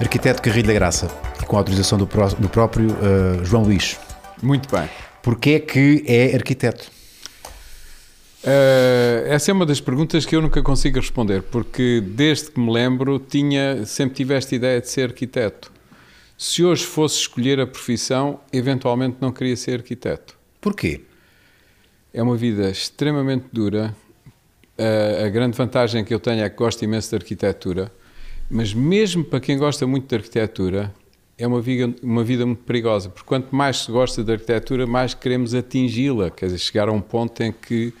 Arquiteto Carrilho da Graça, com a autorização do, pró- do próprio uh, João Luís. Muito bem. Porquê é que é arquiteto? Eh, essa é uma das perguntas que eu nunca consigo responder, porque desde que me lembro tinha, sempre tive esta ideia de ser arquiteto. Se hoje fosse escolher a profissão, eventualmente não queria ser arquiteto. Porquê? É uma vida extremamente dura. A, a grande vantagem que eu tenho é que gosto imenso de arquitetura, mas mesmo para quem gosta muito de arquitetura, é uma vida, uma vida muito perigosa, porque quanto mais se gosta de arquitetura, mais queremos atingi-la, quer dizer, chegar a um ponto em que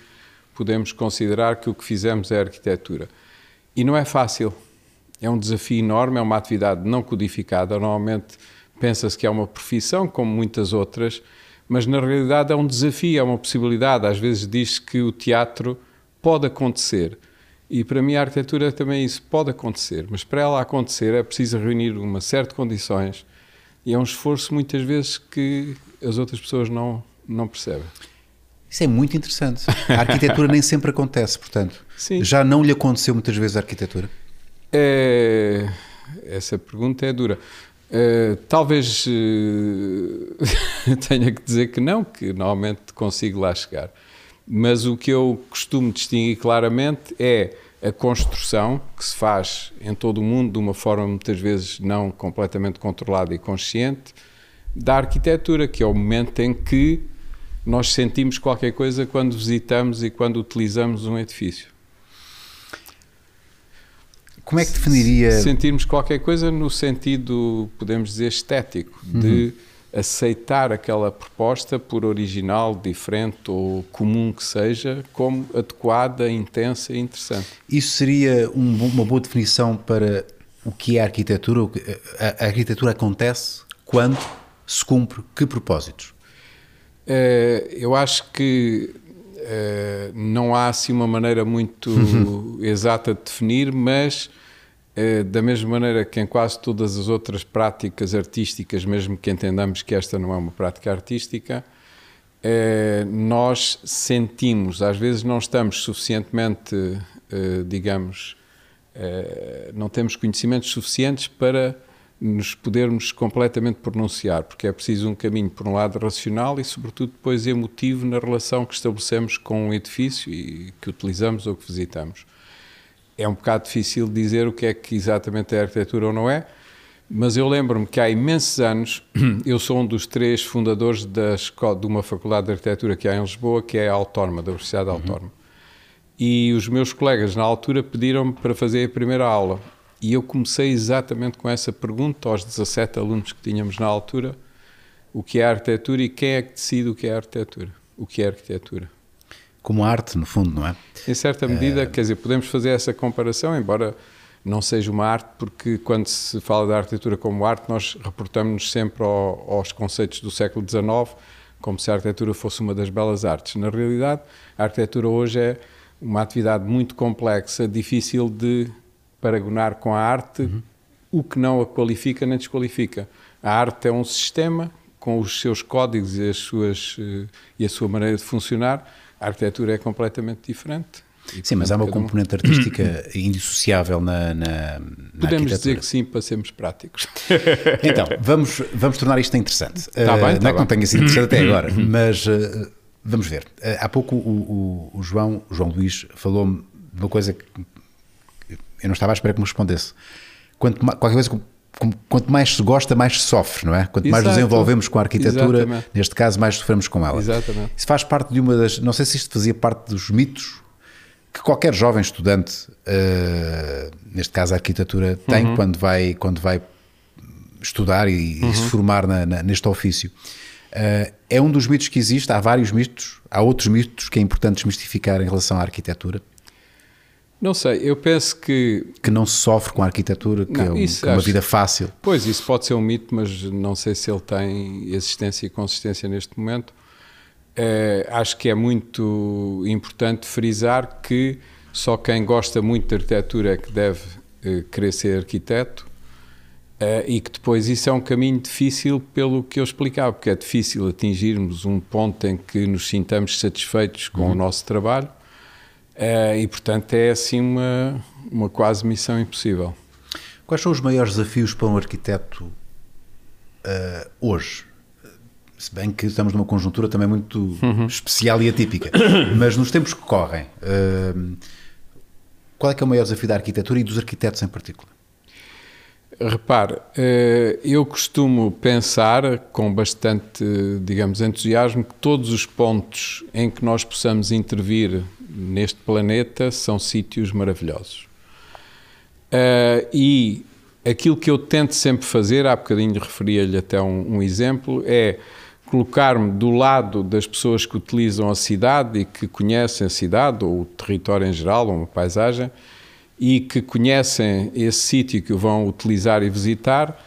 podemos considerar que o que fizemos é arquitetura. E não é fácil. É um desafio enorme, é uma atividade não codificada. Normalmente pensa-se que é uma profissão, como muitas outras, mas na realidade é um desafio, é uma possibilidade. Às vezes diz que o teatro pode acontecer. E para mim a arquitetura também isso pode acontecer, mas para ela acontecer é preciso reunir uma série de condições e é um esforço muitas vezes que as outras pessoas não, não percebem. Isso é muito interessante. A arquitetura nem sempre acontece, portanto. Sim. Já não lhe aconteceu muitas vezes a arquitetura? É, essa pergunta é dura. É, talvez eh, tenha que dizer que não, que normalmente consigo lá chegar. Mas o que eu costumo distinguir claramente é a construção que se faz em todo o mundo de uma forma muitas vezes não completamente controlada e consciente da arquitetura, que é o momento em que nós sentimos qualquer coisa quando visitamos e quando utilizamos um edifício. Como é que definiria. Sentirmos qualquer coisa no sentido, podemos dizer, estético, de aceitar aquela proposta, por original, diferente ou comum que seja, como adequada, intensa e interessante. Isso seria um uma boa definição para o que é a arquitetura? A, a arquitetura acontece quando se cumpre que propósitos? Eh, eu acho que eh, não há assim uma maneira muito exata de definir, mas eh, da mesma maneira que em quase todas as outras práticas artísticas, mesmo que entendamos que esta não é uma prática artística, nós sentimos, às vezes não estamos suficientemente, digamos, não temos conhecimentos suficientes para nos podermos completamente pronunciar, porque é preciso um caminho, por um lado, racional e, sobretudo, depois emotivo na relação que estabelecemos com um edifício e que utilizamos ou que visitamos. É um bocado difícil dizer o que é que exatamente é arquitetura ou não é, mas eu lembro-me que há imensos anos, eu sou um dos três fundadores da escola, de uma faculdade de arquitetura que há em Lisboa, que é a Autónoma, da Universidade Autónoma. E os meus colegas, na altura, pediram-me para fazer a primeira aula. E eu comecei exatamente com essa pergunta aos 17 alunos que tínhamos na altura: o que é arquitetura e quem é que decide o que é arquitetura? O que é arquitetura? Como arte, no fundo, não é? Em certa medida, quer dizer, podemos fazer essa comparação, embora não seja uma arte, porque quando se fala da arquitetura como arte, nós reportamos-nos sempre ao, aos conceitos do século XIX, como se a arquitetura fosse uma das belas artes. Na realidade, a arquitetura hoje é uma atividade muito complexa, difícil de paragonar com a arte, o que não a qualifica nem desqualifica. A arte é um sistema com os seus códigos e, as suas, eh, e a sua maneira de funcionar. A arquitetura é completamente diferente. E, Sim, mas há uma cada um- componente artística indissociável na, na, na Podemos dizer que sim, para sermos práticos. Então, vamos, vamos tornar isto interessante. Tá Eh, bem, tá não é que não tenha sido interessante até agora, mas eh, vamos ver. Eh, há pouco o, o- o João, o João Luís falou-me de uma coisa que eu não estava à espera que me respondesse. Quanto, qualquer coisa, quanto mais se gosta, mais se sofre, não é? Quanto mais nos Exato. envolvemos com a arquitetura, Exatamente. neste caso, mais sofremos com ela. Exatamente. Isso faz parte de uma das. Não sei se isto fazia parte dos mitos que qualquer jovem estudante, eh, neste caso a arquitetura, tem Uhum. quando, vai, quando vai estudar e, e se formar na- na- neste ofício. Eh, é um dos mitos que existe, há vários mitos, há outros mitos que é importante desmistificar em relação à arquitetura, Não sei, eu penso que, que não se sofre com a arquitetura, que Não, é, um- isso que é uma acho- vida fácil. pois, isso pode ser um mito, mas não sei se ele tem existência e consistência neste momento. Uh, acho que é muito importante frisar que só quem gosta muito de arquitetura é que deve uh, querer ser arquiteto uh, e que depois isso é um caminho difícil pelo que eu explicava, porque é difícil atingirmos um ponto em que nos sintamos satisfeitos com uhum. o nosso trabalho e, portanto, é assim uma, uma quase missão impossível. Quais são os maiores desafios para um arquiteto hoje? se bem que estamos numa conjuntura também muito uhum. especial e atípica, mas nos tempos que correm, uh, qual é que é o maior desafio da arquitetura e dos arquitetos em particular? Repare, uh, eu costumo pensar com bastante, digamos, entusiasmo que todos os pontos em que nós possamos intervir neste planeta são sítios maravilhosos. Uh, e aquilo que eu tento sempre fazer, há bocadinho referia-lhe até um, um exemplo, é colocar-me do lado das pessoas que utilizam a cidade e que conhecem a cidade, ou o território em geral, ou uma paisagem, e que conhecem esse sítio que vão utilizar e visitar,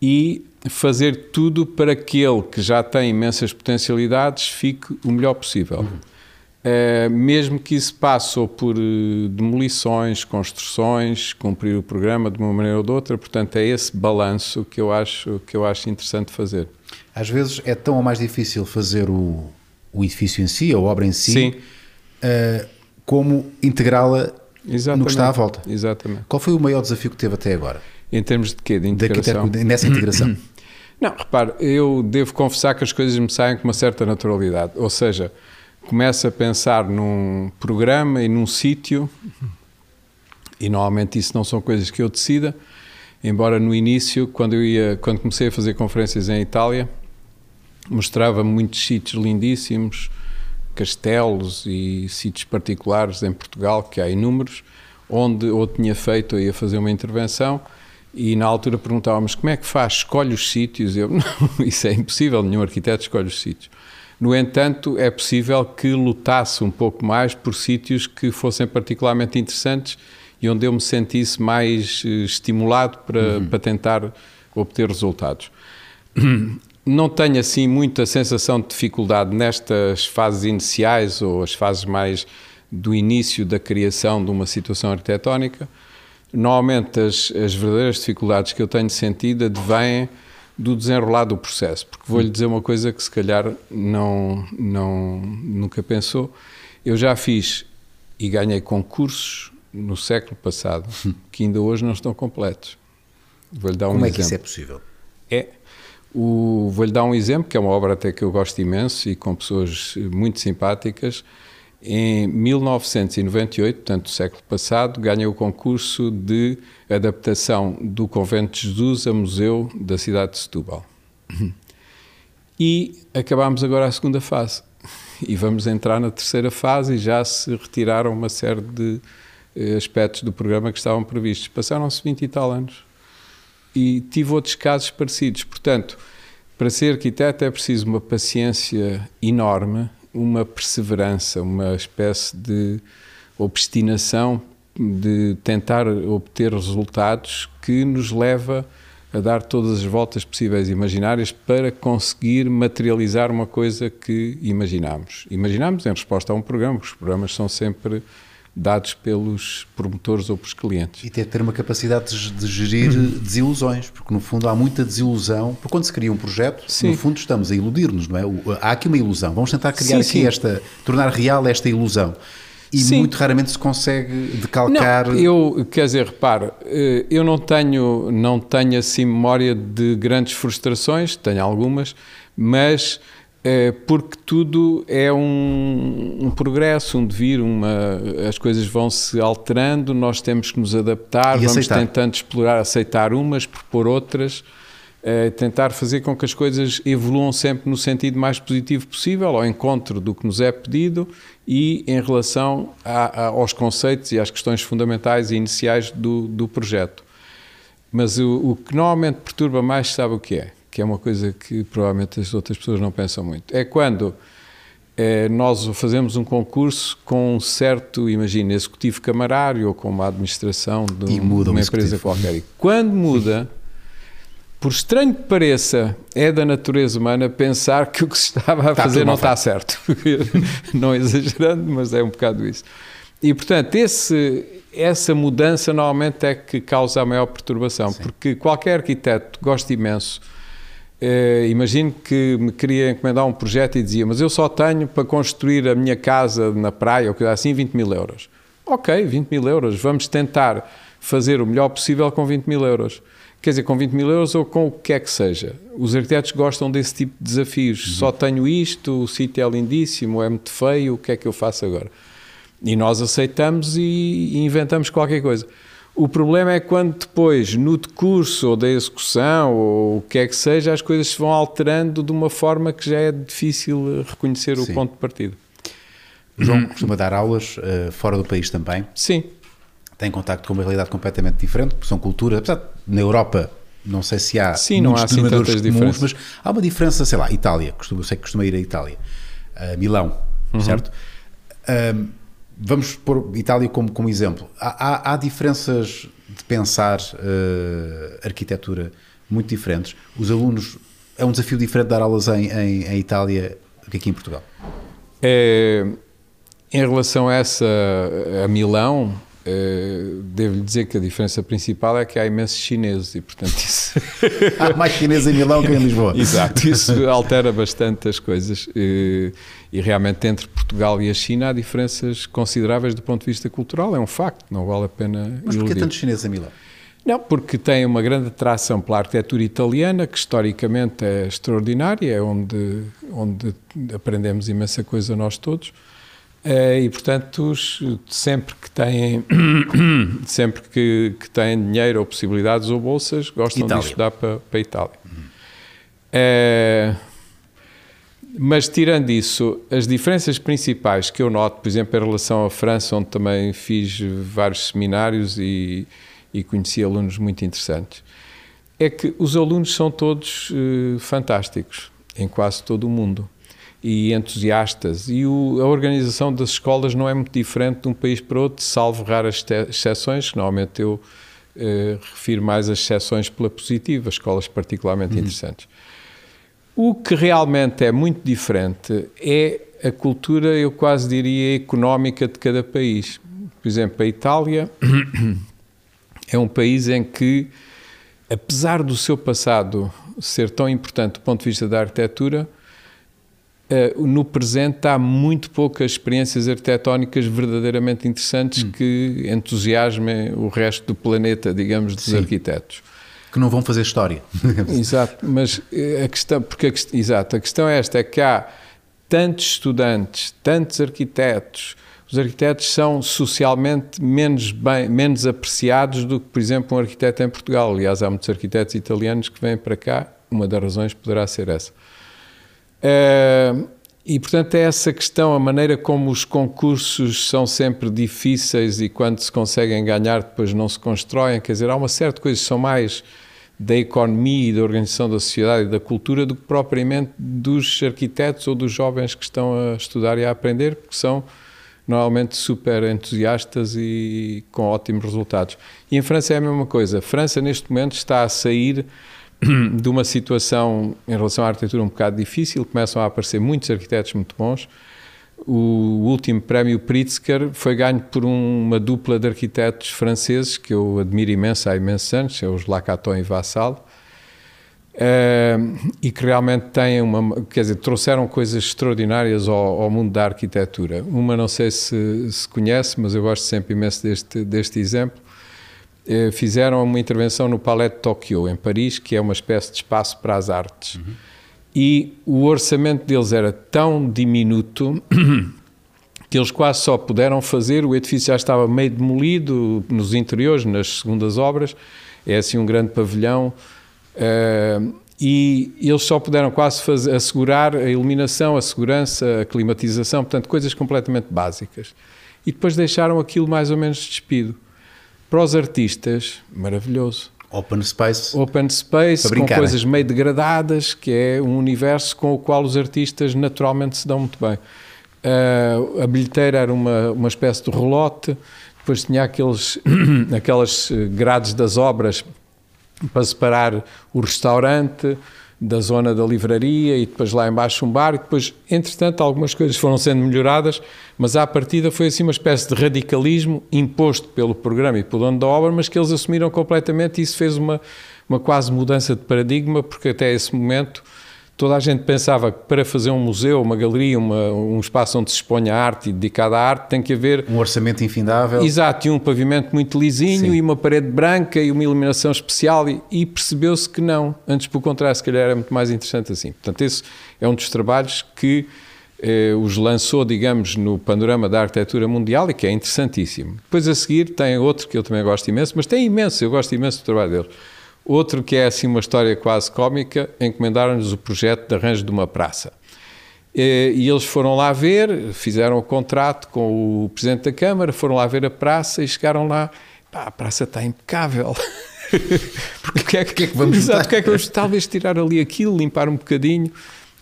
e fazer tudo para que ele, que já tem imensas potencialidades, fique o melhor possível. Uhum. Uh, mesmo que isso passe ou por uh, demolições, construções, cumprir o programa de uma maneira ou de outra, portanto é esse balanço que eu acho, que eu acho interessante fazer. Às vezes é tão ou mais difícil fazer o, o edifício em si, a obra em si, uh, como integrá-la no que está à volta. Exatamente. Qual foi o maior desafio que teve até agora? Em termos de quê? De integração? De, nessa integração. Não, repare, eu devo confessar que as coisas me saem com uma certa naturalidade. Ou seja, começo a pensar num programa e num sítio, e normalmente isso não são coisas que eu decida, embora no início, quando eu ia, quando comecei a fazer conferências em Itália, mostrava muitos sítios lindíssimos, castelos e sítios particulares em Portugal, que há inúmeros, onde ou tinha feito ou ia fazer uma intervenção e na altura perguntávamos como é que faz, escolhe os sítios. Eu, não, isso é impossível, nenhum arquiteto escolhe os sítios. No entanto, é possível que lutasse um pouco mais por sítios que fossem particularmente interessantes e onde eu me sentisse mais eh, estimulado para, uhum. para tentar obter resultados não tenho assim muita sensação de dificuldade nestas fases iniciais ou as fases mais do início da criação de uma situação arquitetónica. Normalmente as, as verdadeiras dificuldades que eu tenho sentido advêm do desenrolar do processo, porque vou-lhe dizer uma coisa que se calhar não, não, nunca pensou. Eu já fiz e ganhei concursos no século passado que ainda hoje não estão completos. Vou-lhe dar um Como exemplo. é que isso é possível? É Vou-lhe dar um exemplo, que é uma obra até que eu gosto imenso e com pessoas muito simpáticas. Em 1998, portanto, do século passado, ganhei o concurso de adaptação do Convento de Jesus a museu da cidade de Setúbal. E acabámos agora a segunda fase. E vamos entrar na terceira fase e já se retiraram uma série de eh, aspectos do programa que estavam previstos. Passaram-se 20 e tal anos e tive outros casos parecidos. Portanto, para ser arquiteto é preciso uma paciência enorme, uma perseverança, uma espécie de obstinação de tentar obter resultados que nos leva a dar todas as voltas possíveis e imaginárias para conseguir materializar uma coisa que imaginámos. Imaginámos em resposta a um programa, os programas são sempre dados pelos promotores ou pelos clientes. E ter uma capacidade de gerir desilusões, porque no fundo há muita desilusão, porque quando se cria um projeto, sim. no fundo estamos a iludir-nos, não é? Há aqui uma ilusão, vamos tentar criar sim, aqui sim. esta, tornar real esta ilusão. E muito raramente se consegue decalcar. Não, eu, quer dizer, repare, eh, eu não tenho, não tenho assim memória de grandes frustrações, tenho algumas, mas porque tudo é um, um, progresso, um devir, uma, as coisas vão se alterando, nós temos que nos adaptar, e vamos aceitar. tentando explorar, aceitar umas, propor outras, é, tentar fazer com que as coisas evoluam sempre no sentido mais positivo possível, ao encontro do que nos é pedido e em relação a, a, aos conceitos e às questões fundamentais e iniciais do, do projeto. Mas o, o que normalmente perturba mais, sabe o que é? Que é uma coisa que provavelmente as outras pessoas não pensam muito. É quando é, nós fazemos um concurso com um certo, imagina, executivo camarário ou com uma administração de um, uma empresa qualquer. E quando muda, por estranho que pareça, é da natureza humana pensar que o que se estava a está fazer não está certo. não exagerando, mas é um bocado isso. E, portanto, esse, essa mudança normalmente é que causa a maior perturbação, Sim. porque qualquer arquiteto gosta imenso. Eh, imagino que me queria encomendar um projeto e dizia, mas eu só tenho para construir a minha casa na praia, ou coisa assim, 20 mil euros. Ok, 20 mil euros, vamos tentar fazer o melhor possível com 20 mil euros. Quer dizer, com 20 mil euros ou com o que quer que seja. Os arquitetos gostam desse tipo de desafios. Uhum. Só tenho isto, o sítio é lindíssimo, é muito feio, o que é que eu faço agora? E nós aceitamos e inventamos qualquer coisa. O problema é quando depois, no decurso ou da execução ou o que é que seja, as coisas se vão alterando de uma forma que já é difícil reconhecer Sim. o ponto de partida. O João costuma dar aulas uh, fora do país também. Sim têm contacto com uma realidade completamente diferente, porque são culturas, apesar de, na Europa não sei se há Sim, não há assim tantas comuns, diferenças. mas há uma diferença, sei lá, Itália, costumo, sei que costuma ir a Itália, Milão, uhum. certo? Uh, vamos pôr Itália como, como exemplo. Há, há, há diferenças de pensar uh, arquitetura muito diferentes. Os alunos, é um desafio diferente dar aulas em, em, em Itália que aqui em Portugal. É, em relação a essa, a Milão, Uh, Devo-lhe dizer que a diferença principal é que há imensos chineses e, portanto, isso. há mais chineses em Milão que em Lisboa. Exato, isso altera bastante as coisas. Uh, e realmente, entre Portugal e a China, há diferenças consideráveis do ponto de vista cultural, é um facto, não vale a pena. Mas porquê tantos chineses em Milão? Não, porque tem uma grande atração pela arquitetura italiana, que historicamente é extraordinária, é onde, onde aprendemos imensa coisa nós todos. Eh, e portanto sempre que têm sempre que, que têm dinheiro ou possibilidades ou bolsas gostam Itália. de estudar para, para a Itália uhum. é, mas tirando isso as diferenças principais que eu noto por exemplo em relação à França onde também fiz vários seminários e, e conheci alunos muito interessantes é que os alunos são todos uh, fantásticos em quase todo o mundo e entusiastas. E o, a organização das escolas não é muito diferente de um país para outro, salvo raras exceções, que normalmente eu eh, refiro mais as exceções pela positiva, escolas particularmente uhum. interessantes. O que realmente é muito diferente é a cultura, eu quase diria, económica de cada país. Por exemplo, a Itália é um país em que, apesar do seu passado ser tão importante do ponto de vista da arquitetura, Uh, no presente há muito poucas experiências arquitetónicas verdadeiramente interessantes hum. que entusiasmem o resto do planeta, digamos, dos Sim. arquitetos. Que não vão fazer história. exato, mas eh, a questão, porque a, exato, a questão é esta, é que há tantos estudantes, tantos arquitetos, os arquitetos são socialmente menos, bem, menos apreciados do que, por exemplo, um arquiteto em Portugal. Aliás, há muitos arquitetos italianos que vêm para cá, uma das razões poderá ser essa. Uh, e, portanto, é essa questão, a maneira como os concursos são sempre difíceis e quando se conseguem ganhar depois não se constroem. Quer dizer, há uma de coisas que são mais da economia e da organização da sociedade e da cultura do que propriamente dos arquitetos ou dos jovens que estão a estudar e a aprender, porque são normalmente super entusiastas e com ótimos resultados. E em França é a mesma coisa. A França, neste momento, está a sair de uma situação em relação à arquitetura um bocado difícil, começam a aparecer muitos arquitetos muito bons. O último prémio Pritzker foi ganho por uma dupla de arquitetos franceses que eu admiro imenso há imensos anos, é os Lacaton e Vassal, uh, e que realmente têm uma, quer dizer, trouxeram coisas extraordinárias ao, ao mundo da arquitetura. Uma não sei se se conhece, mas eu gosto sempre imenso deste, deste exemplo, eh, fizeram uma intervenção no Palais de Tóquio, em Paris, que é uma espécie de espaço para as artes. Uhum. E o orçamento deles era tão diminuto que eles quase só puderam fazer, o edifício já estava meio demolido nos interiores, nas segundas obras, é assim um grande pavilhão, uh, e eles só puderam quase fazer, assegurar a iluminação, a segurança, a climatização, portanto, coisas completamente básicas. E depois deixaram aquilo mais ou menos despido. Para os artistas, maravilhoso. Open Space. Open Space, com coisas meio degradadas, que é um universo com o qual os artistas naturalmente se dão muito bem. Uh, a bilheteira era uma, uma espécie de rolote, depois tinha aqueles, aquelas grades das obras para separar o restaurante da zona da livraria e depois lá embaixo um bar e depois, entretanto, algumas coisas foram sendo melhoradas, mas à partida foi assim uma espécie de radicalismo imposto pelo programa e pelo dono da obra, mas que eles assumiram completamente e isso fez uma, uma quase mudança de paradigma, porque até esse momento toda a gente pensava que para fazer um museu, uma galeria, uma, um espaço onde se exponha arte e dedicado à arte, tem que haver... Um orçamento infindável. Exato, e um pavimento muito lisinho Sim. e uma parede branca e uma iluminação especial e, e percebeu-se que não. Antes, pelo contrário, se calhar era muito mais interessante assim. Portanto, esse é um dos trabalhos que eh, os lançou, digamos, no panorama da arquitetura mundial e que é interessantíssimo. Depois a seguir tem outro que eu também gosto imenso, mas tem imenso, eu gosto imenso do trabalho dele Outro que é assim uma história quase cómica, encomendaram-nos o projeto de arranjo de uma praça. E eles foram lá ver, fizeram o contrato com o Presidente da Câmara, foram lá ver a praça e chegaram lá, pá, a praça está impecável. Porque que é que, que, é que vamos Exato, que é que vamos talvez tirar ali aquilo, limpar um bocadinho.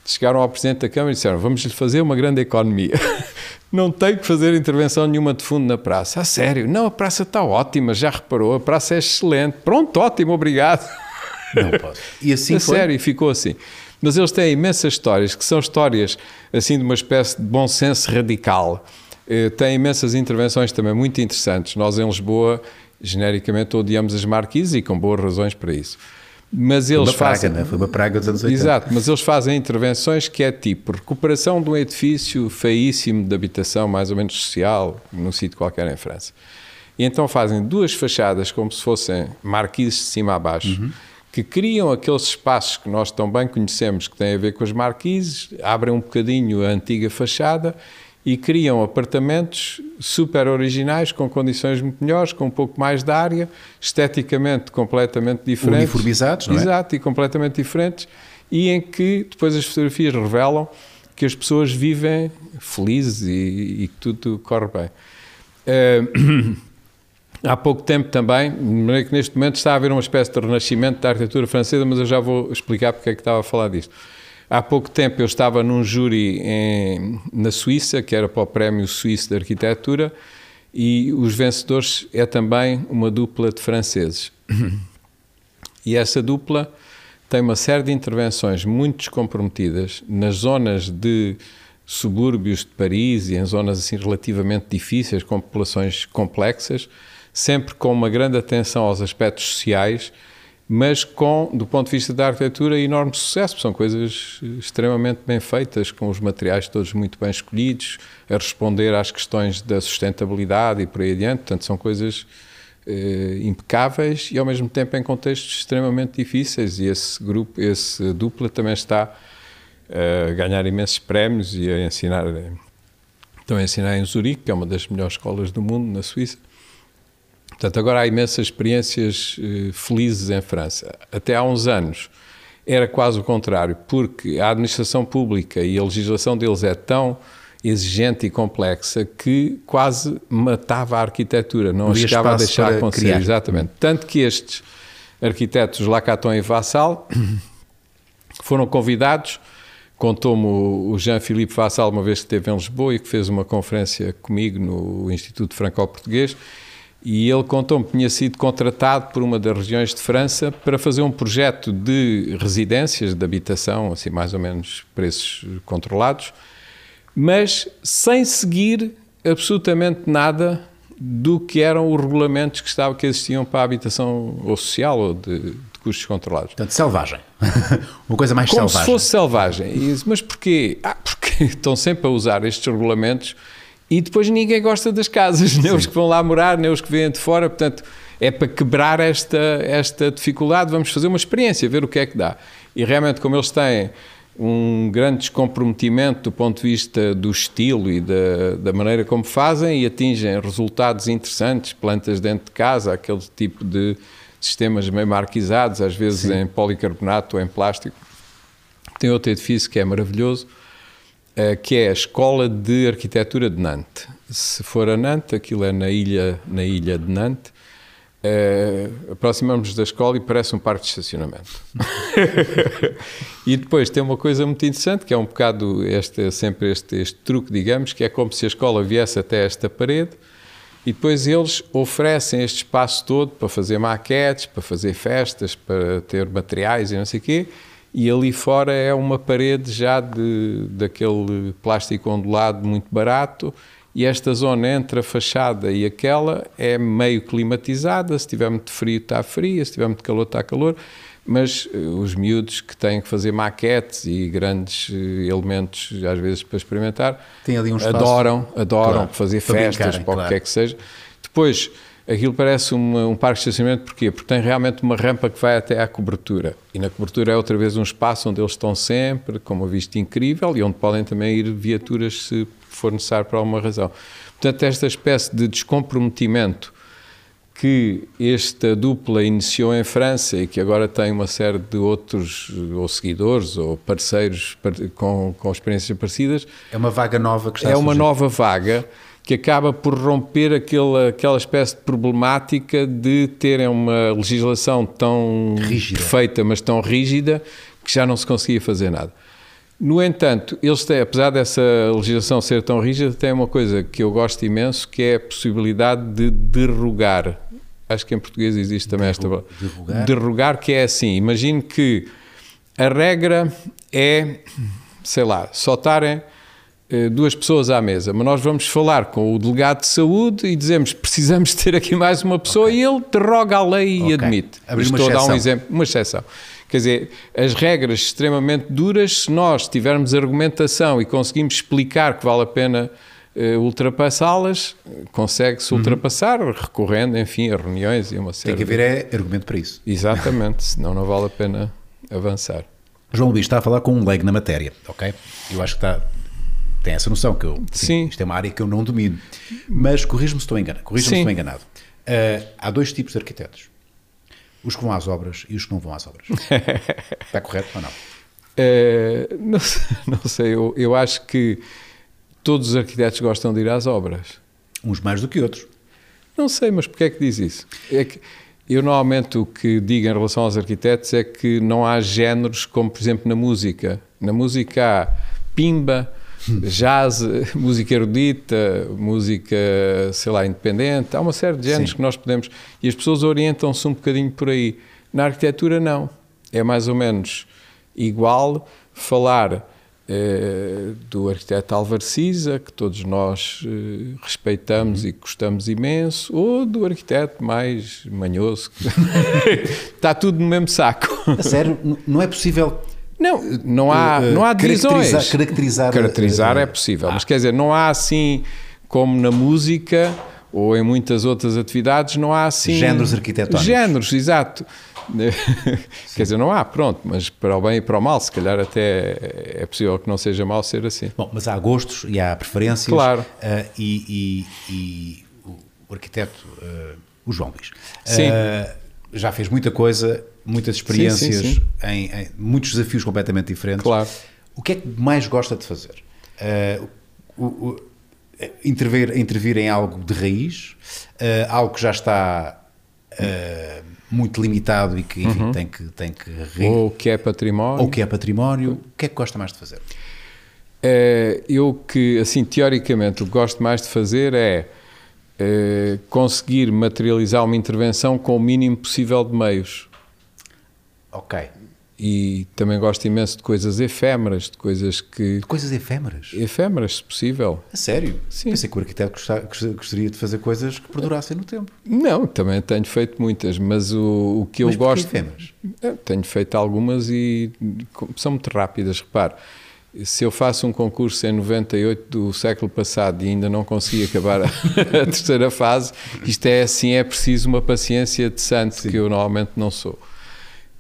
Chegaram ao Presidente da Câmara e disseram, vamos lhe fazer uma grande economia. Não tem que fazer intervenção nenhuma de fundo na praça. A sério? Não, a praça está ótima, já reparou, a praça é excelente. Pronto, ótimo, obrigado. Não posso. E assim a foi? sério, e ficou assim. Mas eles têm imensas histórias, que são histórias assim de uma espécie de bom senso radical. Eh, têm imensas intervenções também muito interessantes. Nós em Lisboa, genericamente, odiamos as marquises e com boas razões para isso. Mas eles uma fazem, praga, né? Foi uma praga dos anos 80. Exato, mas eles fazem intervenções que é tipo recuperação de um edifício feíssimo de habitação, mais ou menos social, num sítio qualquer em França. E então fazem duas fachadas como se fossem marquises de cima a baixo, uhum. que criam aqueles espaços que nós tão bem conhecemos que têm a ver com as marquises, abrem um bocadinho a antiga fachada e criam apartamentos super originais, com condições muito melhores, com um pouco mais de área, esteticamente completamente diferentes. Uniformizados, não é? Exato, e completamente diferentes, e em que depois as fotografias revelam que as pessoas vivem felizes e, e que tudo corre bem. Uh, há pouco tempo também, de maneira que neste momento está a haver uma espécie de renascimento da arquitetura francesa, mas eu já vou explicar porque é que estava a falar disto. Há pouco tempo eu estava num júri em, na Suíça, que era para o Prémio Suíço de Arquitetura, e os vencedores é também uma dupla de franceses. E essa dupla tem uma série de intervenções muito descomprometidas nas zonas de subúrbios de Paris e em zonas assim relativamente difíceis, com populações complexas, sempre com uma grande atenção aos aspectos sociais mas com, do ponto de vista da arquitetura, enorme sucesso. São coisas extremamente bem feitas, com os materiais todos muito bem escolhidos, a responder às questões da sustentabilidade e por aí adiante. Portanto, são coisas eh, impecáveis e, ao mesmo tempo, em contextos extremamente difíceis. E esse grupo, esse dupla, também está a ganhar imensos prémios e a ensinar. Estão a ensinar em Zurique, que é uma das melhores escolas do mundo, na Suíça. Portanto, agora há imensas experiências uh, felizes em França. Até há uns anos era quase o contrário, porque a administração pública e a legislação deles é tão exigente e complexa que quase matava a arquitetura, não a chegava a deixar acontecer. Criar. Exatamente. Tanto que estes arquitetos Lacaton e Vassal foram convidados, contou-me o Jean-Philippe Vassal uma vez que esteve em Lisboa e que fez uma conferência comigo no Instituto Franco-Português, e ele contou-me que tinha sido contratado por uma das regiões de França para fazer um projeto de residências, de habitação, assim mais ou menos preços controlados, mas sem seguir absolutamente nada do que eram os regulamentos que, estavam, que existiam para a habitação ou social ou de, de custos controlados. Portanto, selvagem. uma coisa mais Como selvagem. se fosse selvagem. E, mas porquê? Ah, porque estão sempre a usar estes regulamentos e depois ninguém gosta das casas, nem Sim. os que vão lá morar, nem os que vêm de fora. Portanto, é para quebrar esta, esta dificuldade, vamos fazer uma experiência, ver o que é que dá. E realmente, como eles têm um grande descomprometimento do ponto de vista do estilo e da, da maneira como fazem e atingem resultados interessantes, plantas dentro de casa, aquele tipo de sistemas meio marquisados, às vezes Sim. em policarbonato ou em plástico. Tem outro edifício que é maravilhoso, que é a Escola de Arquitetura de Nantes. Se for a Nantes, aquilo é na ilha, na ilha de Nantes, uh, aproximamos da escola e parece um parque de estacionamento. e depois tem uma coisa muito interessante, que é um bocado este, sempre este, este truque, digamos, que é como se a escola viesse até esta parede E depois eles oferecem este espaço todo para fazer maquetes, para fazer festas, para ter materiais e não sei o quê. E ali fora é uma parede já de, daquele plástico ondulado muito barato. E esta zona entre a fachada e aquela é meio climatizada. Se tiver muito frio, está frio. Se tiver muito calor, está calor mas uh, os miúdos que têm que fazer maquetes e grandes uh, elementos, às vezes para experimentar, Tem ali um espaço. adoram, adoram Claro, fazer festas, para o que claro. quer que seja. Depois, aquilo parece uma- um parque de estacionamento, porquê? Porque tem realmente uma rampa que vai até à cobertura. E na cobertura é outra vez um espaço onde eles estão sempre, com uma vista incrível, e onde podem também ir viaturas se for necessário por alguma razão. Portanto, esta espécie de descomprometimento que esta dupla iniciou em França e que agora tem uma série de outros ou seguidores ou parceiros par- com, com experiências parecidas, É uma vaga nova que está é a uma nova vaga que acaba por romper aquela, aquela espécie de problemática de terem uma legislação tão Rígida. perfeita, mas tão rígida, que já não se conseguia fazer nada. No entanto, eles têm, apesar dessa legislação ser tão rígida, têm uma coisa que eu gosto imenso, que é a possibilidade de derrogar. Acho que em português existe também esta palavra. derrogar? Derrogar, que é assim, imagine que a regra é, sei lá, eh, duas pessoas à mesa, mas nós vamos falar com o delegado de saúde e dizemos precisamos ter aqui mais uma pessoa e ele derroga a lei Ok. e admite. Abrir Estou a dar um exemplo, uma exceção. Quer dizer, as regras extremamente duras, se nós tivermos argumentação e conseguimos explicar que vale a pena eh, ultrapassá-las, consegue-se ultrapassar, recorrendo, enfim, a reuniões e uma série Tem que de- haver é argumento para isso. Exatamente, senão não vale a pena avançar. João Luís está a falar com um leigo na matéria, ok? Eu acho que está, tem essa noção que eu, Sim. isto é uma área que eu não domino. Mas corrijo-me se estou enganado. Corrijo-me se estou enganado. Ah, há dois tipos de arquitetos. Os que vão às obras e os que não vão às obras. está correto ou não? Eh, não, sei, não sei, eu, eu acho que todos os arquitetos gostam de ir às obras. Uns mais do que outros. Não sei, mas porquê é que diz isso? É que eu normalmente o que digo em relação aos arquitetos é que não há géneros como, por exemplo, na música. Na música há pimba, jazz, música erudita, música, sei lá, independente. Há uma série de géneros Sim. que nós podemos. E as pessoas orientam-se um bocadinho por aí. Na arquitetura, não. É mais ou menos igual falar eh, do arquiteto Álvaro Siza, que todos nós eh, respeitamos e gostamos imenso, ou do arquiteto mais manhoso. que- Está tudo no mesmo saco. A sério, não é possível Não, não há, eh, não há divisões. caracterizar- caracterizar, Caracterizar eh, é possível, mas quer dizer, não há assim, como na música ou em muitas outras atividades, não há assim... Géneros arquitetónicos. Géneros, exato. quer dizer, não há, pronto, mas para o bem e para o mal, se calhar até é possível que não seja mal ser assim. Bom, mas há gostos e há preferências. Claro. ah, e, e- e o arquiteto, ah, o João Luís, ah, já fez muita coisa, muitas experiências, sim, sim. Em, em muitos desafios completamente diferentes. Claro. O que é que mais gosta de fazer? Ah, o- o- intervir, intervir em algo de raiz, ah, algo que já está ah, muito limitado e que, enfim, tem que, tem que re- Ou que é património. ou que é património. O que é que gosta mais de fazer? É, eu que, assim, teoricamente, o que gosto mais de fazer é, conseguir materializar uma intervenção com o mínimo possível de meios. Ok. E também gosto imenso de coisas efêmeras, de coisas que. Coisas efêmeras. efêmeras, se possível. A sério? Sim. Pensei que o arquiteto gosta- gost- gostaria de fazer coisas que perdurassem no tempo. Não, também tenho feito muitas, mas o, o que eu Mas gosto. efêmeras? Tenho feito algumas e são muito rápidas. Repare, se eu faço um concurso em 98 do século passado e ainda não consegui acabar a, terceira fase, isto é assim, é preciso uma paciência de santo que eu normalmente não sou.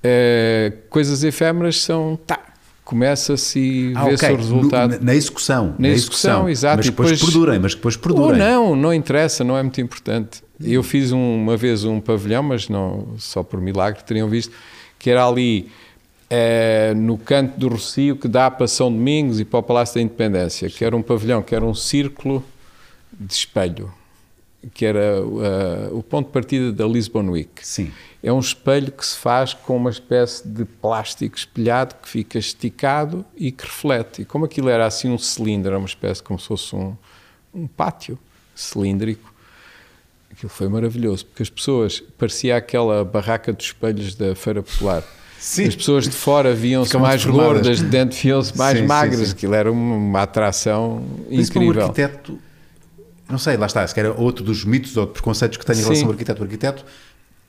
É, coisas efêmeras são. Tá, começa-se e Ah, vê-se ok. o resultado. Na execução. Na execução, exato, Mas depois, depois- perdurem, mas depois Ou perdurem. não, não interessa, não é muito importante. Eu fiz um- uma vez um pavilhão, mas não só por milagre teriam visto, que era ali eh, no canto do Rocio que dá para São Domingos e para o Palácio da Independência, que era um pavilhão, que era um círculo de espelho, que era eh, o ponto de partida da Lisbon Week. Sim. É um espelho que se faz com uma espécie de plástico espelhado que fica esticado e que reflete. E como aquilo era assim um cilindro, era uma espécie como se fosse um, um pátio cilíndrico, Aquilo foi maravilhoso, porque as pessoas, parecia aquela barraca dos espelhos da Feira Popular. Sim. As pessoas de fora viam-se mais gordas, de dentro viam-se mais sim, magras. Sim, sim. Aquilo era uma, atração Mas incrível. o arquiteto, não sei, lá está, se era outro dos mitos ou preconceitos que tenho em relação ao arquiteto. O arquiteto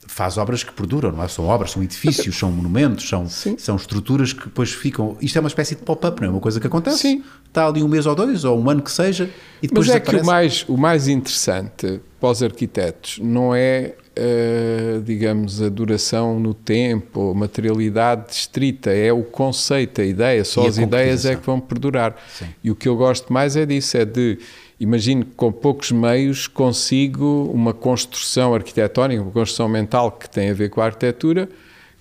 faz obras que perduram, não é? São obras, são edifícios, são monumentos, são, são estruturas que depois ficam. Isto é uma espécie de pop-up, não é? Uma coisa que acontece. Sim. Está ali um mês ou dois, ou um ano que seja, e depois Mas é que o mais, o mais interessante para os arquitetos não é, uh, digamos, a duração no tempo, a materialidade estrita, é o conceito, a ideia. Só e as ideias é que vão perdurar. Sim. E o que eu gosto mais é disso, é de imagino que com poucos meios consigo uma construção arquitetónica, uma construção mental que tem a ver com a arquitetura,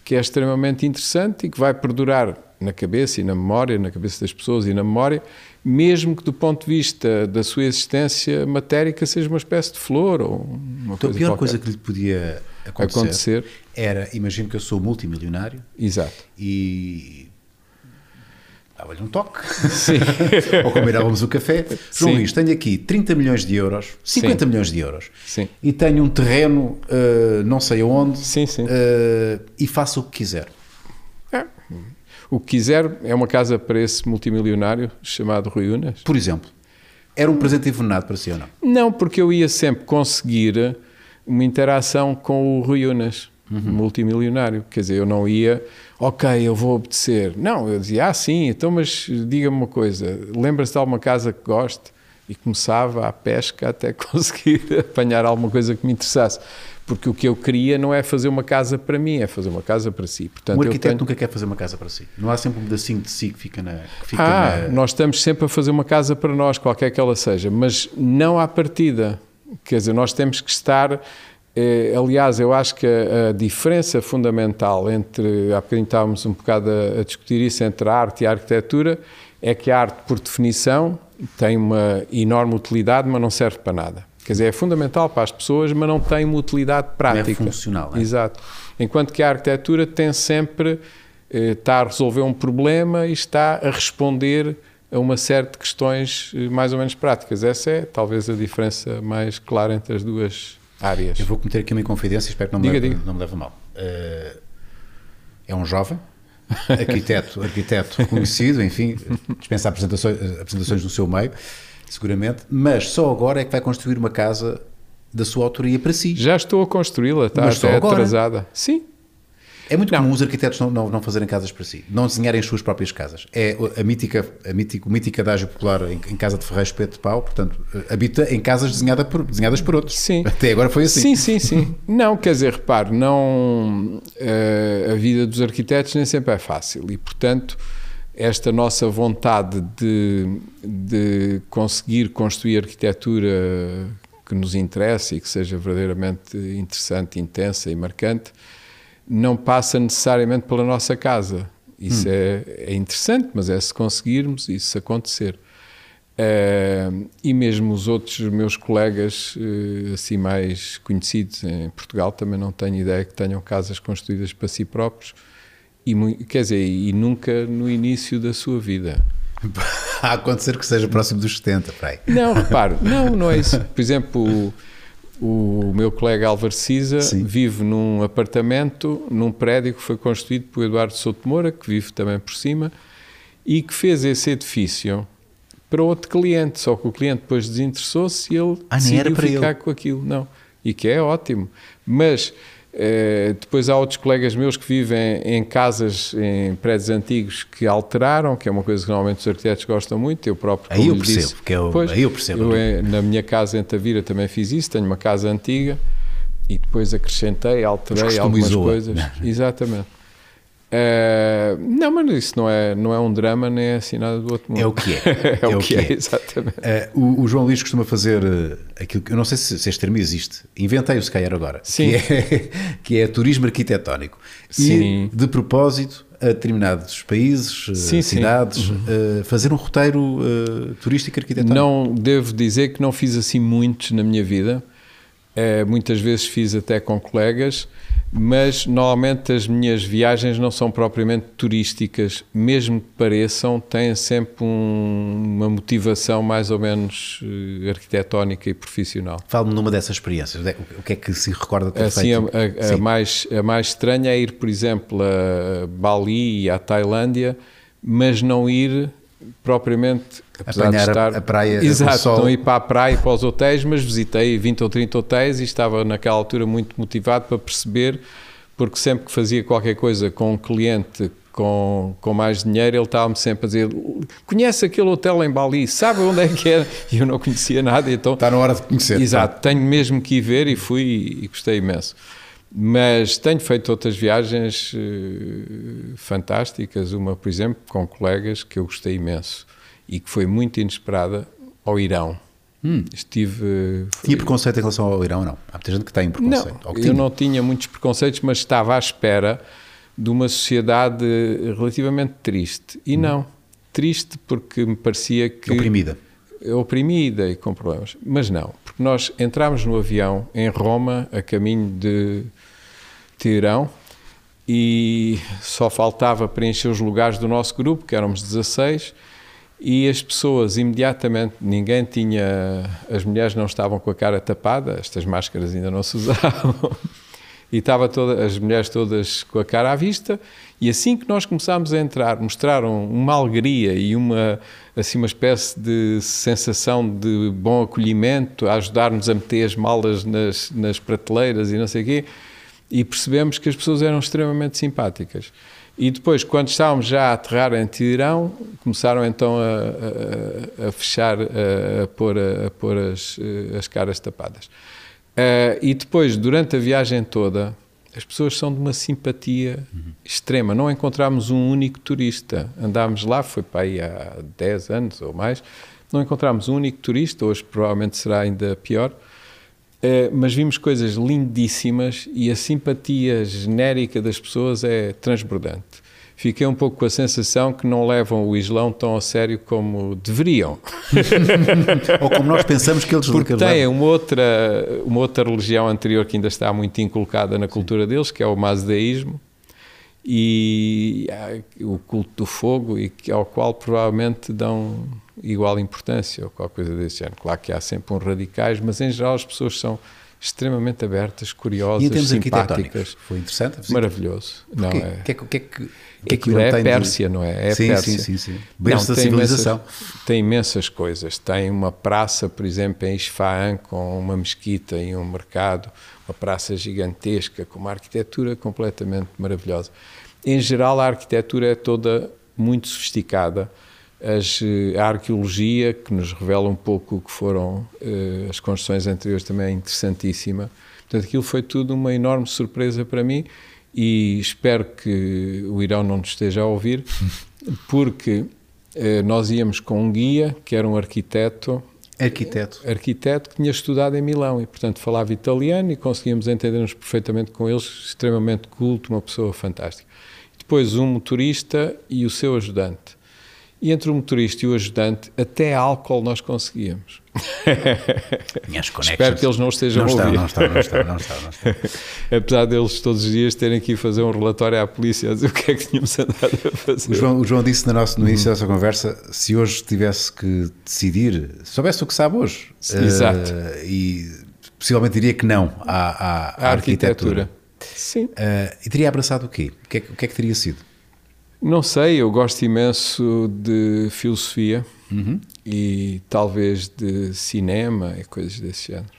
que é extremamente interessante e que vai perdurar na cabeça e na memória, na cabeça das pessoas e na memória, mesmo que do ponto de vista da sua existência matérica seja uma espécie de flor ou uma então, coisa a pior qualquer. coisa que lhe podia acontecer, acontecer, era, imagino que eu sou multimilionário Exato. e dava-lhe um toque, Sim. ou combinávamos o café. João Luís, tenho aqui 30 milhões de euros, 50 sim. milhões de euros, sim. e tenho um terreno uh, não sei aonde, sim, sim. Uh, e faço o que quiser. É. O que quiser é uma casa para esse multimilionário chamado Rui Unas? Por exemplo. Era um presente envenenado para si ou não? Não, porque eu ia sempre conseguir uma interação com o Rui Unas, uhum. multimilionário. Quer dizer, eu não ia ok, eu vou obedecer. Não, eu dizia, ah, sim, então, mas diga-me uma coisa, lembra-se de alguma casa que goste? E começava a pesca até conseguir apanhar alguma coisa que me interessasse. Porque o que eu queria não é fazer uma casa para mim, é fazer uma casa para si. Portanto, um arquiteto tenho... nunca quer fazer uma casa para si. Não há sempre um pedacinho de si que fica na. Que fica ah, na... nós estamos sempre a fazer uma casa para nós, qualquer que ela seja, mas não à partida. Quer dizer, nós temos que estar aliás, eu acho que a, a, diferença fundamental entre, há bocadinho estávamos um bocado a, a, discutir isso, entre a arte e a arquitetura, é que a arte, por definição, tem uma enorme utilidade, mas não serve para nada. Quer dizer, é fundamental para as pessoas, mas não tem uma utilidade prática. Não é funcional. É? Exato. Enquanto que a arquitetura tem sempre, eh, está a resolver um problema e está a responder a uma série de questões eh, mais ou menos práticas. Essa é talvez a diferença mais clara entre as duas áreas. Eu vou cometer aqui uma inconfidência, espero que não me, diga, leve, diga. Não me leve mal. Uh, é um jovem, arquiteto, arquiteto reconhecido, enfim, dispensa apresentações, apresentações no seu meio, seguramente, mas só agora é que vai construir uma casa da sua autoria para si. Já estou a construí-la, está até atrasada. Sim, é muito não. comum os arquitetos não, não, não, fazerem casas para si, não desenharem as suas próprias casas. É a mítica, a mítica, o mítico adágio popular em, em, casa de Ferreiro Espeto de Pau, portanto, habita em casas desenhada por, desenhadas por outros. Sim. Até agora foi assim. Sim, sim, sim. não, quer dizer, repare, não, uh, a vida dos arquitetos nem sempre é fácil e, portanto, esta nossa vontade de, de conseguir construir arquitetura que nos interessa e que seja verdadeiramente interessante, intensa e marcante, não passa necessariamente pela nossa casa. Isso hum. é, é, interessante, mas é se conseguirmos isso acontecer. Uh, e mesmo os outros meus colegas, uh, assim mais conhecidos em Portugal, também não tenho ideia que tenham casas construídas para si próprios, e, quer dizer, e nunca no início da sua vida. a acontecer que seja próximo dos 70, para aí. Não, repare, não, não é isso. Por exemplo, o meu colega Álvaro Cisa Sim. vive num apartamento, num prédio que foi construído por Eduardo Souto Moura, que vive também por cima, e que fez esse edifício para outro cliente, só que o cliente depois desinteressou-se e ele ah, decidiu ficar ele. com aquilo. Não, e que é ótimo. Mas Uh, depois há outros colegas meus que vivem em casas, em prédios antigos que alteraram, que é uma coisa que normalmente os arquitetos gostam muito. Eu próprio. Aí eu percebo, disse, que eu, pois, aí eu percebo. Eu, eh, na minha casa em Tavira também fiz isso. Tenho uma casa antiga e depois acrescentei, alterei algumas coisas. Exatamente. Uh, não, mas isso não é, não é um drama nem é assim nada do outro mundo. É o que é. é, é, o que, é, é. exatamente. Uh, o, o, João Luís costuma fazer uh, aquilo que eu não sei se, se este termo existe, inventei-o se calhar agora, Sim. Que, é, que é turismo arquitetónico. Sim. E de propósito a determinados países, sim, cidades, sim. Uhum. fazer um roteiro turístico arquitetónico. Não devo dizer que não fiz assim muitos na minha vida. muitas vezes fiz até com colegas mas normalmente as minhas viagens não são propriamente turísticas, mesmo que pareçam, têm sempre um, uma motivação mais ou menos uh, arquitetónica e profissional. Fale-me numa dessas experiências, o que é que se recorda ter assim, feito? A, a, a, mais, a mais estranha é ir, por exemplo, a Bali e à Tailândia, mas não ir propriamente apesar Apanhar de estar a, praia exato, não ir para a praia e para os hotéis, mas visitei 20 ou 30 hotéis e estava naquela altura muito motivado para perceber, porque sempre que fazia qualquer coisa com um cliente com, com mais dinheiro, ele estava-me sempre a dizer: Conhece aquele hotel em Bali? Sabe onde é que era? E eu não conhecia nada. Então, Está na hora de conhecer. Exato, tá. tenho mesmo que ir ver e fui e gostei imenso. Mas tenho feito outras viagens uh, fantásticas, uma, por exemplo, com colegas que eu gostei imenso e que foi muito inesperada ao Irão. Hum. Estive. Foi... Tinha preconceito em relação ao Irão ou não? Há muita gente que tem preconceito. Não, eu não tinha muitos preconceitos, mas estava à espera de uma sociedade relativamente triste. E hum. não. Triste porque me parecia que. Oprimida. Oprimida e com problemas. Mas não, porque nós entramos no avião em Roma, a caminho de Teherão, e só faltava preencher os lugares do nosso grupo, que éramos 16 e as pessoas imediatamente, ninguém tinha, as mulheres não estavam com a cara tapada, estas máscaras ainda não se usavam, e estava toda, as mulheres todas com a cara à vista, e assim que nós começámos a entrar, mostraram uma alegria e uma, assim, uma espécie de sensação de bom acolhimento, a ajudar-nos a meter as malas nas, nas prateleiras e não sei o quê, e percebemos que as pessoas eram extremamente simpáticas. E depois, quando estávamos já a aterrar em Tirão, começaram então a, a, a fechar, a, a, pôr, a, pôr as, as caras tapadas. Uh, e depois, durante a viagem toda, as pessoas são de uma simpatia uhum. extrema. Não encontramos um único turista. Andámos lá, foi para aí há 10 anos ou mais, não encontramos um único turista, hoje provavelmente será ainda pior. Uh, mas vimos coisas lindíssimas e a simpatia genérica das pessoas é transbordante. Fiquei um pouco com a sensação que não levam o Islão tão a sério como deveriam. Ou como nós pensamos que eles Porque têm uma outra, uma outra religião anterior que ainda está muito inculcada na cultura Sim. deles, que é o mazdeísmo, e o culto do fogo, e ao qual provavelmente dão igual importância ou qualquer coisa desse género. Claro que há sempre uns radicais, mas em geral as pessoas são extremamente abertas, curiosas, e simpáticas. Foi interessante? Maravilhoso. Não, é, que é, que é que, que Aquilo é Pérsia, de... não é? É sim, Pérsia. Sim, sim, sim. Berço da civilização. Imensas, tem imensas coisas. Tem uma praça, por exemplo, em Isfahan, com uma mesquita e um mercado, uma praça gigantesca, com uma arquitetura completamente maravilhosa. Em geral, a arquitetura é toda muito sofisticada as, a arqueologia, que nos revela um pouco o que foram uh, as construções anteriores, também é interessantíssima. Portanto, aquilo foi tudo uma enorme surpresa para mim e espero que o Irão não nos esteja a ouvir, porque uh, nós íamos com um guia, que era um arquiteto. Arquiteto. Arquiteto que tinha estudado em Milão e, portanto, falava italiano e conseguíamos entender-nos perfeitamente com eles, extremamente culto, uma pessoa fantástica. Depois, um motorista e o seu ajudante e entre o motorista e o ajudante, até álcool nós conseguíamos. Espero que eles não estejam não a ouvir. Não está, não está, não está, não está. Apesar deles todos os dias terem que ir fazer um relatório à polícia a dizer o que é que tínhamos andado a fazer. O João, o João disse no, nosso, no início hum. dessa conversa, se hoje tivesse que decidir, soubesse o que sabe hoje. Exato. Uh, e possivelmente diria que não à, à, à arquitetura. arquitetura. Sim. Uh, e teria abraçado o quê? O que, é, o que é que teria sido? Não sei, eu gosto imenso de filosofia uhum. e talvez de cinema e coisas desse género.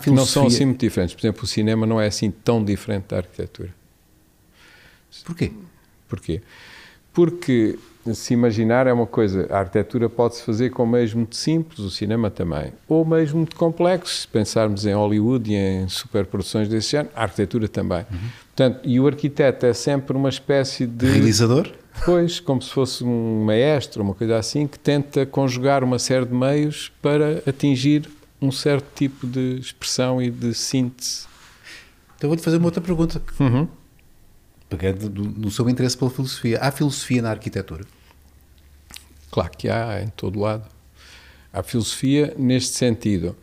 Filosofia... Não são assim muito diferentes. Por exemplo, o cinema não é assim tão diferente da arquitetura. Porquê? Porquê? Porque se imaginar é uma coisa, a arquitetura pode-se fazer com meios muito simples, o cinema também, ou meios muito complexos, se pensarmos em Hollywood e em superproduções desse género, a arquitetura também. Uhum. Portanto, e o arquiteto é sempre uma espécie de... Realizador? Pois, como se fosse um maestro, uma coisa assim, que tenta conjugar uma série de meios para atingir um certo tipo de expressão e de síntese. Então vou-lhe fazer uma outra pergunta. Uhum. Pegando no seu interesse pela filosofia. Há filosofia na arquitetura? Claro que há, em todo lado. Há filosofia neste sentido.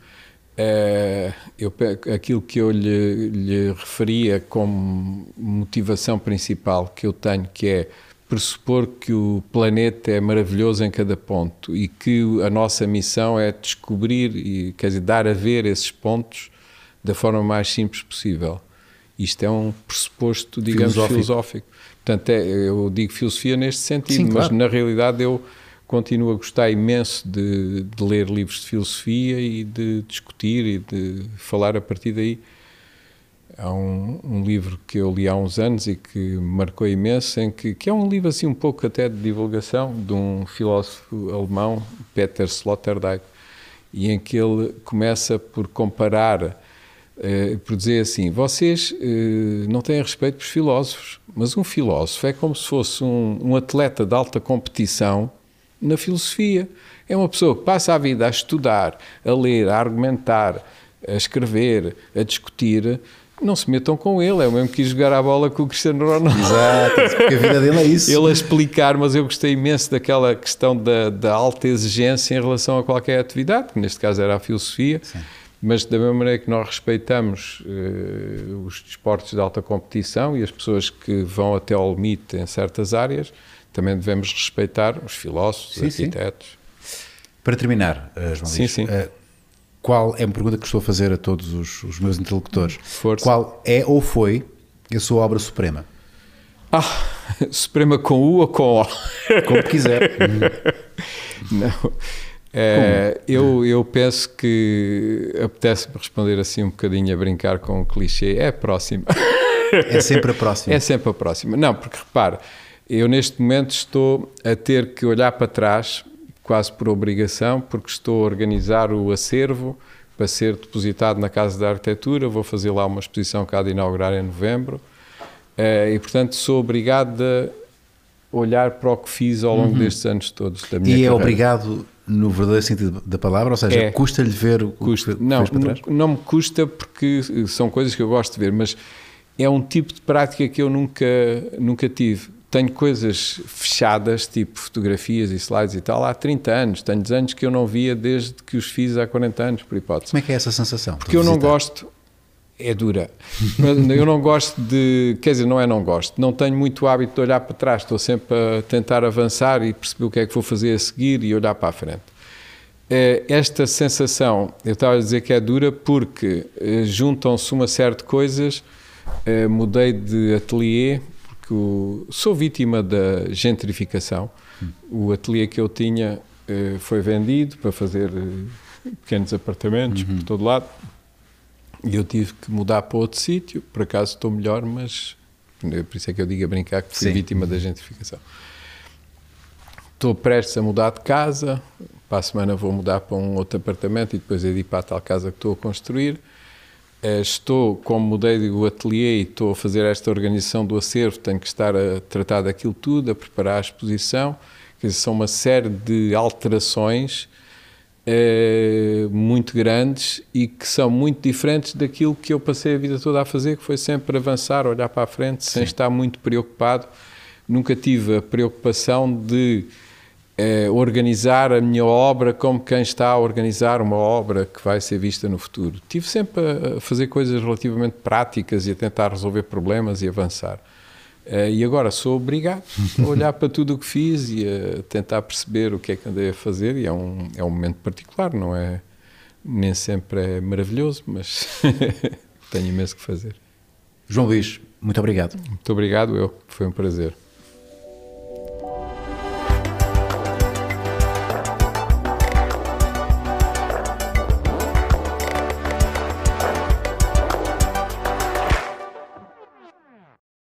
Uh, eu, aquilo que eu lhe, lhe referia como motivação principal que eu tenho, que é pressupor que o planeta é maravilhoso em cada ponto e que a nossa missão é descobrir e quer dizer, dar a ver esses pontos da forma mais simples possível. Isto é um pressuposto, digamos, filosófico. filosófico. Portanto, é, eu digo filosofia neste sentido, Sim, mas claro. na realidade eu continuo a gostar imenso de, de, ler livros de filosofia e de discutir e de falar a partir daí. Há um, um, livro que eu li há uns anos e que marcou imenso, em que, que é um livro assim um pouco até de divulgação de um filósofo alemão, Peter Sloterdijk, e em que ele começa por comparar, eh, por dizer assim, vocês eh, não têm respeito pelos filósofos, mas um filósofo é como se fosse um, um atleta de alta competição na filosofia. É uma pessoa que passa a vida a estudar, a ler, a argumentar, a escrever, a discutir. Não se metam com ele, é o mesmo que ir jogar a bola com o Cristiano Ronaldo. Exato, porque a vida dele é isso. Ele a explicar, mas eu gostei imenso daquela questão da, da alta exigência em relação a qualquer atividade, que neste caso era a filosofia. Sim mas da mesma maneira que nós respeitamos uh, os desportos de alta competição e as pessoas que vão até ao limite em certas áreas, também devemos respeitar os filósofos, sim, arquitetos. Sim. Para terminar, uh, João sim, Luís, sim. Uh, qual é uma pergunta que estou a fazer a todos os, os meus interlocutores? Força. Qual é ou foi a sua obra suprema? Ah, suprema com U ou com O? Como quiser. Não. É, eu, eu penso que apetece-me responder assim um bocadinho a brincar com um clichê. É a próxima. É sempre a próxima. É sempre a próxima. Não, porque repare, eu neste momento estou a ter que olhar para trás, quase por obrigação, porque estou a organizar o acervo para ser depositado na Casa da Arquitetura. Vou fazer lá uma exposição que há de inaugurar em novembro. Eh, e, portanto, sou obrigado a olhar para o que fiz ao longo uhum. destes anos todos da minha E é carreira. obrigado no verdadeiro sentido da palavra, ou seja, é. custa-lhe ver o custa. que não, não, não me custa porque são coisas que eu gosto de ver, mas é um tipo de prática que eu nunca, nunca tive tenho coisas fechadas, tipo fotografias e slides e tal, há 30 anos. Tenho desenhos que eu não via desde que os fiz há 40 anos, por hipótese. Como é que é essa sensação? Porque eu não gosto, é dura. eu não gosto de, quer dizer, não é não gosto, não tenho muito hábito de olhar para trás, estou sempre a tentar avançar e perceber o que é que vou fazer a seguir e olhar para a frente. É, esta sensação, eu estava a dizer que é dura porque eh, juntam-se uma série de coisas. Eh, mudei de ateliê sou vítima da gentrificação. Hum. O ateliê que eu tinha eh, foi vendido para fazer eh, pequenos apartamentos uhum. por todo lado e eu tive que mudar para outro sítio. Por acaso estou melhor, mas por isso é que eu digo a brincar que fui Sim. vítima da gentrificação. Estou prestes a mudar de casa. Para a semana vou mudar para um outro apartamento e depois ir para a tal casa que estou a construir. Eh, estou, como mudei o ateliê e estou a fazer esta organização do acervo, tenho que estar a tratar daquilo tudo, a preparar a exposição. Quer dizer, são uma série de alterações eh, muito grandes e que são muito diferentes daquilo que eu passei a vida toda a fazer, que foi sempre avançar, olhar para a frente, sem Sim. estar muito preocupado. Nunca tive a preocupação de é, organizar a minha obra como quem está a organizar uma obra que vai ser vista no futuro. Tive sempre a fazer coisas relativamente práticas e a tentar resolver problemas e avançar. Uh, e agora sou obrigado a olhar para tudo o que fiz e a tentar perceber o que é que andei a fazer. E é um, é um momento particular, não é? Nem sempre é maravilhoso, mas tenho imenso que fazer. João Luís, muito obrigado. Muito obrigado, eu. Foi um prazer.